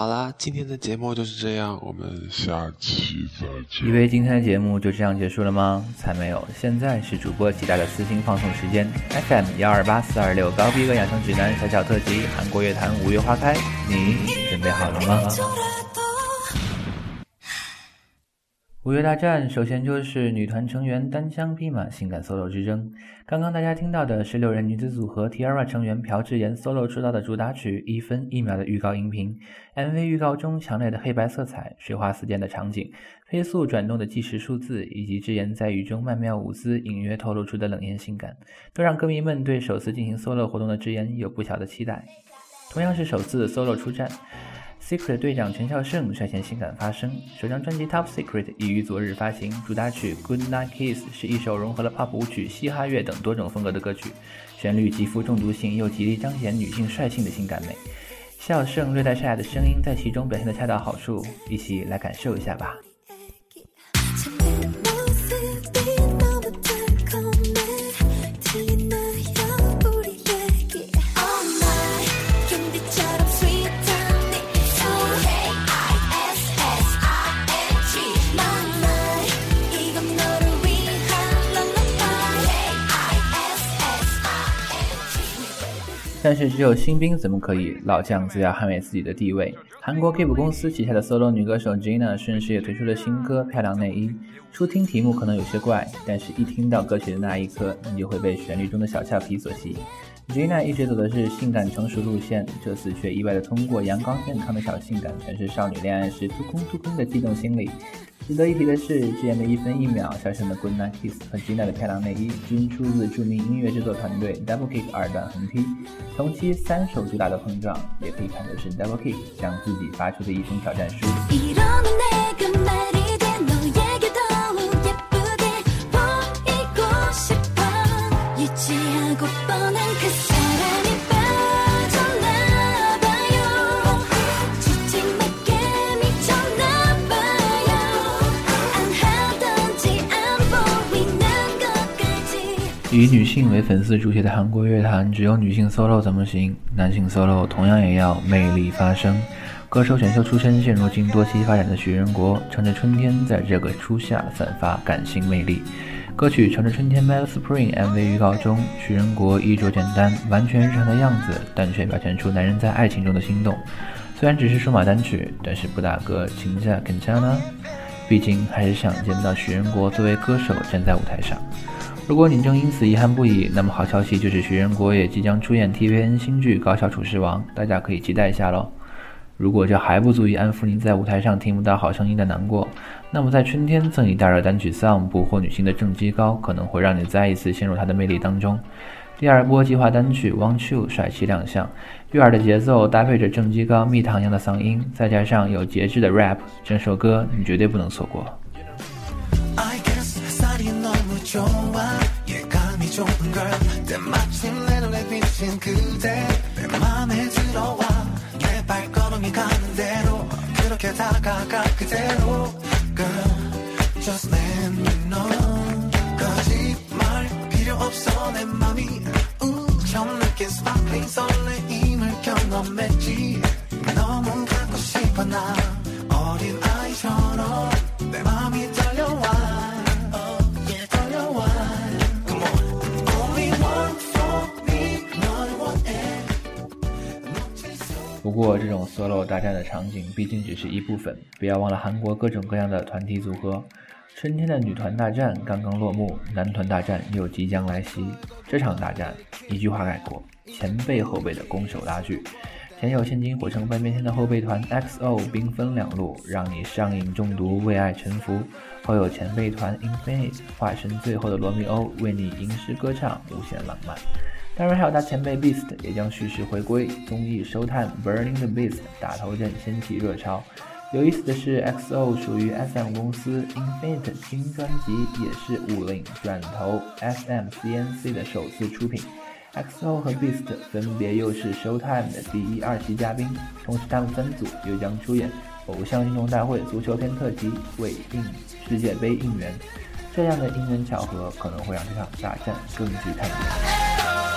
好啦，今天的节目就是这样，我们下期再见。以为今天的节目就这样结束了吗？才没有，现在是主播期待的私心放送时间，FM 幺二八四二六高逼格养生指南小小特辑，韩国乐坛五月花开，你准备好了吗？五月大战，首先就是女团成员单枪匹马性感 solo 之争。刚刚大家听到的是六人女子组合 T-ara 成员朴智妍 solo 出道的主打曲《一分一秒》的预告音频。MV 预告中强烈的黑白色彩、水花四溅的场景、飞速转动的计时数字，以及智妍在雨中曼妙舞姿，隐约透露出的冷艳性感，都让歌迷们对首次进行 solo 活动的智妍有不小的期待。同样是首次 solo 出战。Secret 队长陈孝盛率先性感发声，首张专辑 Top Secret 已于昨日发行，主打曲 Good Night Kiss 是一首融合了 pop 舞曲、嘻哈乐等多种风格的歌曲，旋律极富中毒性，又极力彰显女性率性的性感美。孝盛略带沙哑的声音在其中表现得恰到好处，一起来感受一下吧。但是只有新兵怎么可以，老将则要捍卫自己的地位。韩国 Keep 公司旗下的 solo 女歌手 Gina 顺势也推出了新歌《漂亮内衣》。初听题目可能有些怪，但是一听到歌曲的那一刻，你就会被旋律中的小俏皮所吸引。Gina 一直走的是性感成熟路线，这次却意外的通过阳光健康的小性感，诠释少女恋爱时突空突空的悸动心理。值得一提的是，之前的一分一秒、小声的 Good Night Kiss 和 Gina 的漂亮内衣均出自著名音乐制作团队 Double Kick 二段横踢。同期三首主打的碰撞，也可以看作是 Double Kick 向自己发出的一封挑战书。以女性为粉丝主体的韩国乐坛，只有女性 solo 怎么行？男性 solo 同样也要魅力发声。歌手选秀出身，现如今多期发展的徐仁国，乘着春天在这个初夏散发感性魅力。歌曲《乘着春天》Mad Spring MV 预告中，徐仁国衣着简单，完全日常的样子，但却表现出男人在爱情中的心动。虽然只是数码单曲，但是不打歌情价更加呢？毕竟还是想见到徐仁国作为歌手站在舞台上。如果你正因此遗憾不已，那么好消息就是徐仁国也即将出演 TVN 新剧《高校厨师王》，大家可以期待一下喽。如果这还不足以安抚您在舞台上听不到好声音的难过，那么在春天赠你大热单曲《Song》，捕获女性的正畸高，可能会让你再一次陷入她的魅力当中。第二波计划单曲《Want You》帅气亮相，悦耳的节奏搭配着正畸高蜜糖一样的嗓音，再加上有节制的 rap，整首歌你绝对不能错过。 좋은 걸. 때마침 내 눈에 비친 그대. 내 맘에 들어와. 내 발걸음이 가는 대로. 그렇게 다가가 그대로. Girl just let me know. 거짓말 필요 없어 내 맘이. 우 처음 느낀 스파클링 설레임을 경험했지. 너무 갖고 싶어 나 어린 아이처럼 不过，这种 solo 大战的场景毕竟只是一部分，不要忘了韩国各种各样的团体组合。春天的女团大战刚刚落幕，男团大战又即将来袭。这场大战，一句话概括：前辈后辈的攻守拉锯。前有现今火成半边天的后辈团 XO，兵分两路，让你上瘾中毒，为爱臣服；后有前辈团 Infinite，化身最后的罗密欧，为你吟诗歌唱，无限浪漫。当然，还有他前辈 Beast 也将蓄势回归。综艺收探 Burning the Beast 打头阵掀起热潮。有意思的是，XO 属于 SM 公司，Infinite 新专辑也是五菱转投 SM CNC 的首次出品。XO 和 Beast 分别又是 Showtime 的第一、二期嘉宾，同时他们分组又将出演偶像运动大会足球片特辑，为应世界杯应援。这样的因缘巧合，可能会让这场大战更具看点。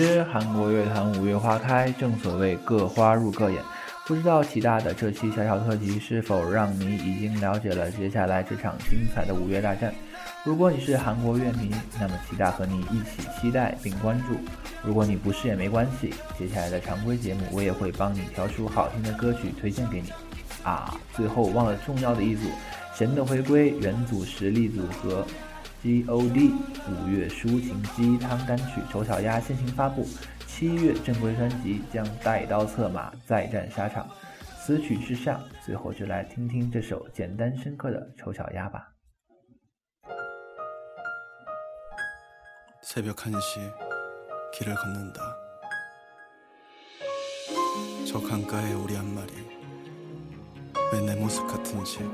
之，韩国乐坛五月花开，正所谓各花入各眼。不知道齐大的这期小小特辑是否让你已经了解了接下来这场精彩的五月大战？如果你是韩国乐迷，那么齐大和你一起期待并关注；如果你不是也没关系，接下来的常规节目我也会帮你挑出好听的歌曲推荐给你。啊，最后忘了重要的一组，神的回归元祖实力组合。G.O.D 五月抒情鸡汤单曲《丑小鸭》先行发布，七月正规专辑将带刀策马再战沙场，此曲至上。最后就来听听这首简单深刻的《丑小鸭》吧。새벽한시길을걷는다저강가에우리한마리왜내모습같은지 바람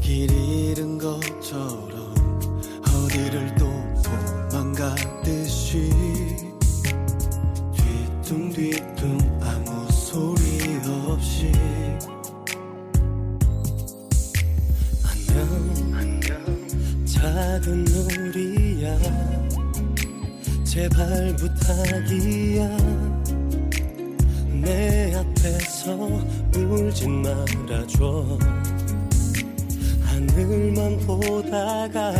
길 잃은 것처럼 어디를 또 도망가듯이 뒤뚱뒤뚱 아무 소리 없이 작은 우리야. 제발 부탁이야 내 앞에서 울진 말아줘. 하늘만 보다가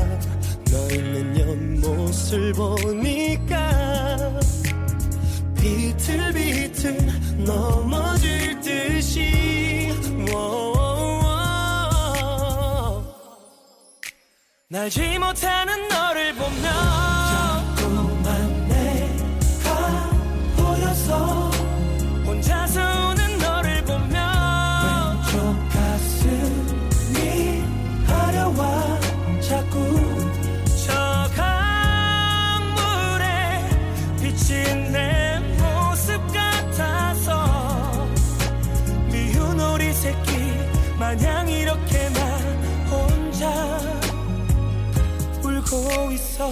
너 있는 연못을 보니까 비틀비틀 넘어질 듯이. 날지 못하는 너 울고 있어.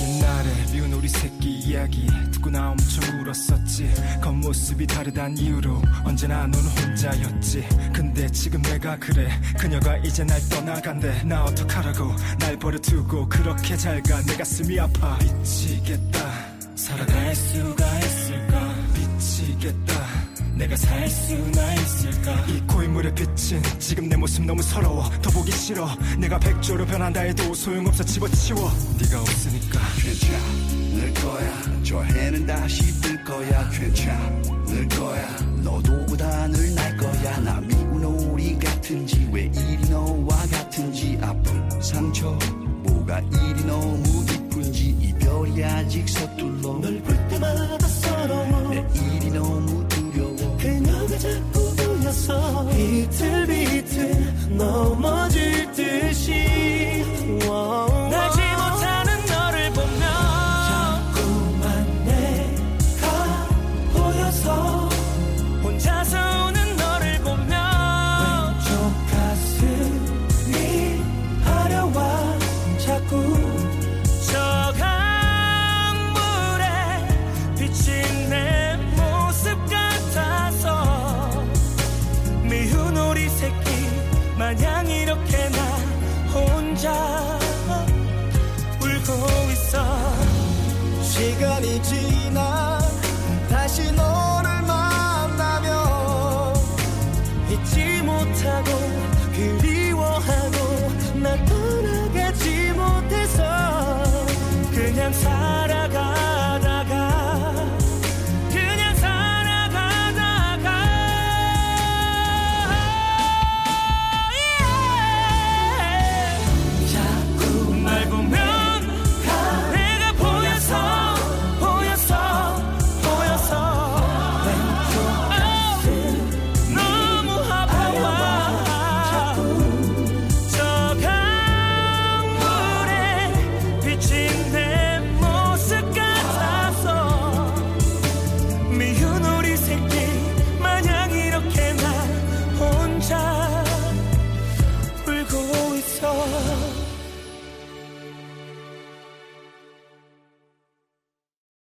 옛날에 미운 우리 새끼 이야기 듣고 나 엄청 울었었지. 겉모습이 다르단 이유로 언제나 넌 혼자였지. 근데 지금 내가 그래. 그녀가 이제 날 떠나간대. 나 어떡하라고. 날 버려두고 그렇게 잘 가. 내 가슴이 아파. 미치겠다. 살아갈 수가 있을까? 미치겠다 내가 살 수나 있을까? 이 고인물의 빛은 지금 내 모습 너무 서러워. 더 보기 싫어. 내가 백조로 변한다 해도 소용없어 집어치워. 네가 없으니까. 괜찮을 거야. 저 해는 다시 뜰 거야